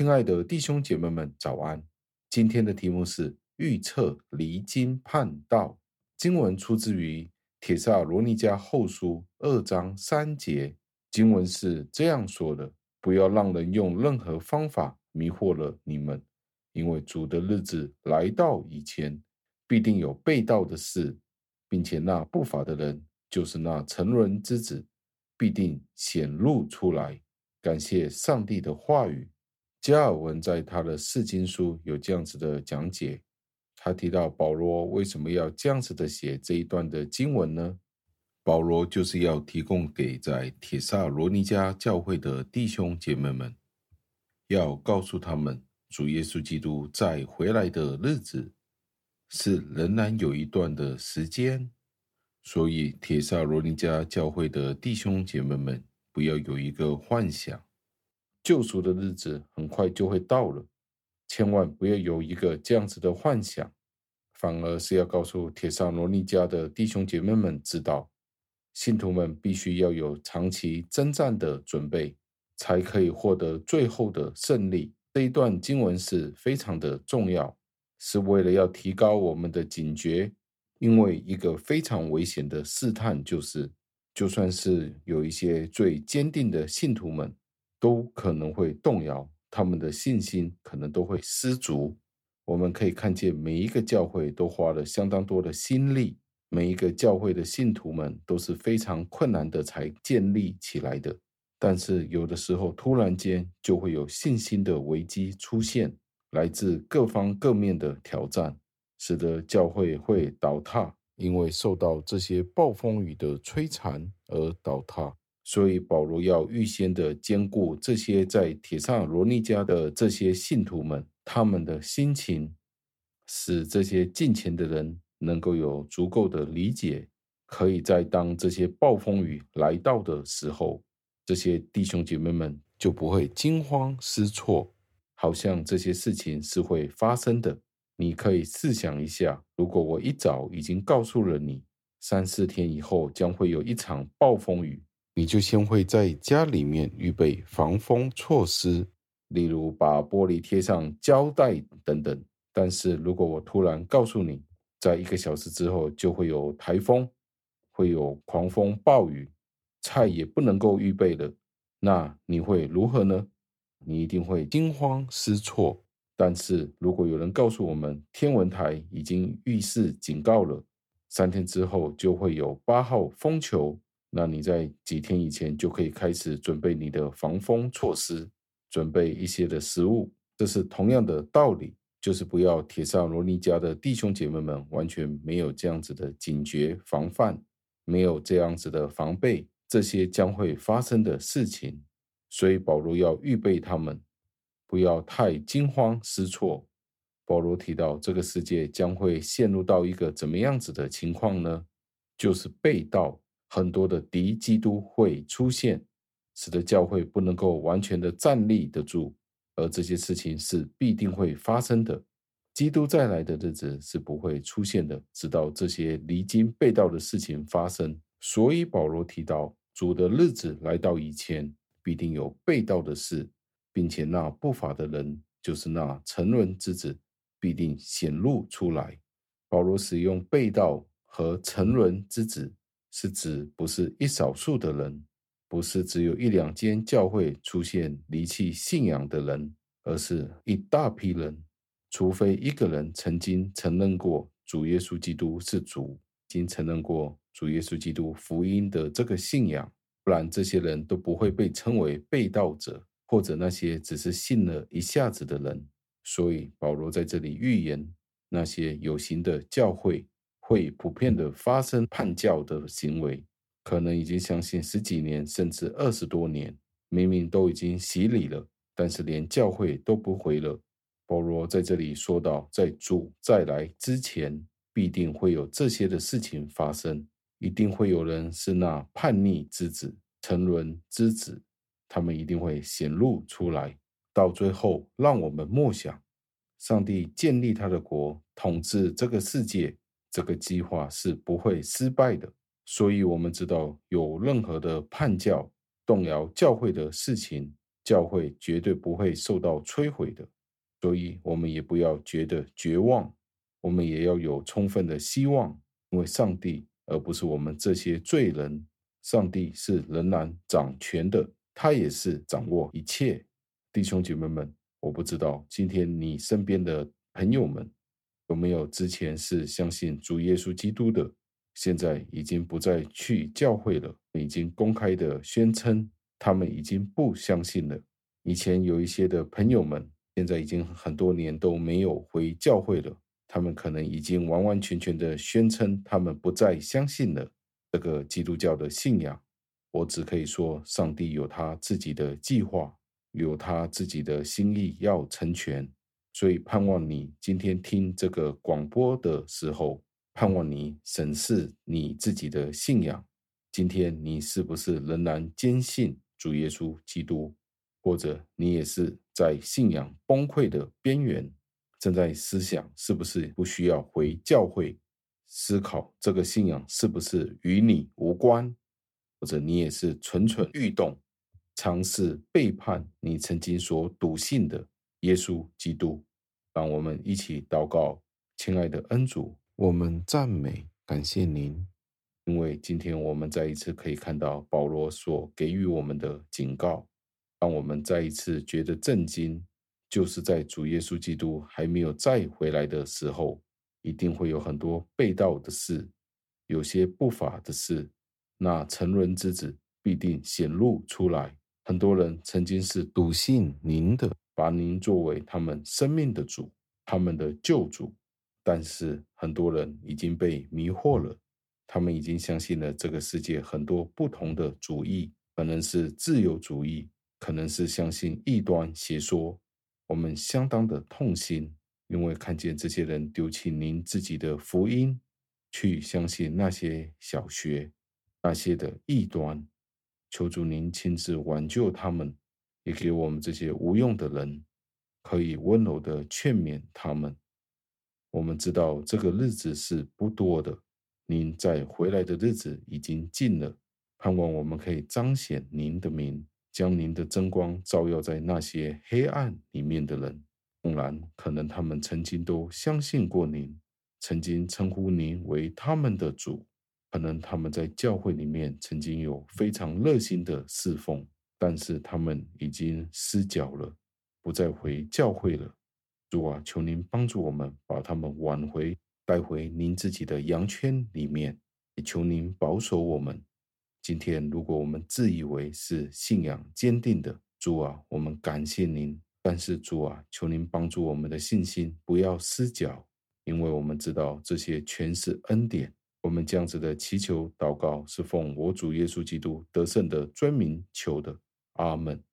亲爱的弟兄姐妹们，早安！今天的题目是预测离经叛道。经文出自于铁萨罗尼迦后书二章三节，经文是这样说的：“不要让人用任何方法迷惑了你们，因为主的日子来到以前，必定有被盗的事，并且那不法的人，就是那沉沦之子，必定显露出来。”感谢上帝的话语。加尔文在他的释经书有这样子的讲解，他提到保罗为什么要这样子的写这一段的经文呢？保罗就是要提供给在帖撒罗尼迦教会的弟兄姐妹们，要告诉他们，主耶稣基督再回来的日子是仍然有一段的时间，所以帖撒罗尼迦教会的弟兄姐妹们不要有一个幻想。救赎的日子很快就会到了，千万不要有一个这样子的幻想，反而是要告诉帖撒罗尼家的弟兄姐妹们知道，信徒们必须要有长期征战的准备，才可以获得最后的胜利。这一段经文是非常的重要，是为了要提高我们的警觉，因为一个非常危险的试探就是，就算是有一些最坚定的信徒们。都可能会动摇，他们的信心可能都会失足。我们可以看见，每一个教会都花了相当多的心力，每一个教会的信徒们都是非常困难的才建立起来的。但是有的时候，突然间就会有信心的危机出现，来自各方各面的挑战，使得教会会倒塌，因为受到这些暴风雨的摧残而倒塌。所以保罗要预先的兼顾这些在帖撒罗尼迦的这些信徒们，他们的心情，使这些近前的人能够有足够的理解，可以在当这些暴风雨来到的时候，这些弟兄姐妹们就不会惊慌失措，好像这些事情是会发生的。你可以试想一下，如果我一早已经告诉了你，三四天以后将会有一场暴风雨。你就先会在家里面预备防风措施，例如把玻璃贴上胶带等等。但是如果我突然告诉你，在一个小时之后就会有台风，会有狂风暴雨，菜也不能够预备了，那你会如何呢？你一定会惊慌失措。但是如果有人告诉我们，天文台已经预示警告了，三天之后就会有八号风球。那你在几天以前就可以开始准备你的防风措施，准备一些的食物。这是同样的道理，就是不要铁上罗尼家的弟兄姐妹们完全没有这样子的警觉防范，没有这样子的防备，这些将会发生的事情。所以保罗要预备他们，不要太惊慌失措。保罗提到这个世界将会陷入到一个怎么样子的情况呢？就是被盗。很多的敌基督会出现，使得教会不能够完全的站立得住，而这些事情是必定会发生的。基督再来的日子是不会出现的，直到这些离经背道的事情发生。所以保罗提到，主的日子来到以前，必定有背道的事，并且那不法的人，就是那沉沦之子，必定显露出来。保罗使用背道和沉沦之子。是指不是一少数的人，不是只有一两间教会出现离弃信仰的人，而是一大批人。除非一个人曾经承认过主耶稣基督是主，已经承认过主耶稣基督福音的这个信仰，不然这些人都不会被称为背道者，或者那些只是信了一下子的人。所以保罗在这里预言那些有形的教会。会普遍的发生叛教的行为，可能已经相信十几年甚至二十多年，明明都已经洗礼了，但是连教会都不回了。保罗在这里说到，在主再来之前，必定会有这些的事情发生，一定会有人是那叛逆之子、沉沦之子，他们一定会显露出来。到最后，让我们默想，上帝建立他的国，统治这个世界。这个计划是不会失败的，所以我们知道有任何的叛教动摇教会的事情，教会绝对不会受到摧毁的。所以，我们也不要觉得绝望，我们也要有充分的希望，因为上帝，而不是我们这些罪人，上帝是仍然掌权的，他也是掌握一切。弟兄姐妹们，我不知道今天你身边的朋友们有没有之前是相信主耶稣基督的。现在已经不再去教会了，已经公开的宣称他们已经不相信了。以前有一些的朋友们，现在已经很多年都没有回教会了，他们可能已经完完全全的宣称他们不再相信了这个基督教的信仰。我只可以说，上帝有他自己的计划，有他自己的心意要成全，所以盼望你今天听这个广播的时候。盼望你审视你自己的信仰，今天你是不是仍然坚信主耶稣基督，或者你也是在信仰崩溃的边缘，正在思想是不是不需要回教会，思考这个信仰是不是与你无关，或者你也是蠢蠢欲动，尝试背叛你曾经所笃信的耶稣基督。让我们一起祷告，亲爱的恩主。我们赞美感谢您，因为今天我们再一次可以看到保罗所给予我们的警告，让我们再一次觉得震惊，就是在主耶稣基督还没有再回来的时候，一定会有很多被盗的事，有些不法的事，那沉沦之子必定显露出来。很多人曾经是笃信您的，把您作为他们生命的主，他们的救主。但是很多人已经被迷惑了，他们已经相信了这个世界很多不同的主义，可能是自由主义，可能是相信异端邪说。我们相当的痛心，因为看见这些人丢弃您自己的福音，去相信那些小学、那些的异端。求主您亲自挽救他们，也给我们这些无用的人，可以温柔的劝勉他们。我们知道这个日子是不多的，您在回来的日子已经近了。盼望我们可以彰显您的名，将您的真光照耀在那些黑暗里面的人。纵然可能他们曾经都相信过您，曾经称呼您为他们的主，可能他们在教会里面曾经有非常热心的侍奉，但是他们已经失脚了，不再回教会了。主啊，求您帮助我们，把他们挽回，带回您自己的羊圈里面。也求您保守我们。今天，如果我们自以为是信仰坚定的，主啊，我们感谢您。但是，主啊，求您帮助我们的信心不要失脚，因为我们知道这些全是恩典。我们这样子的祈求祷告，是奉我主耶稣基督得胜的尊名求的。阿门。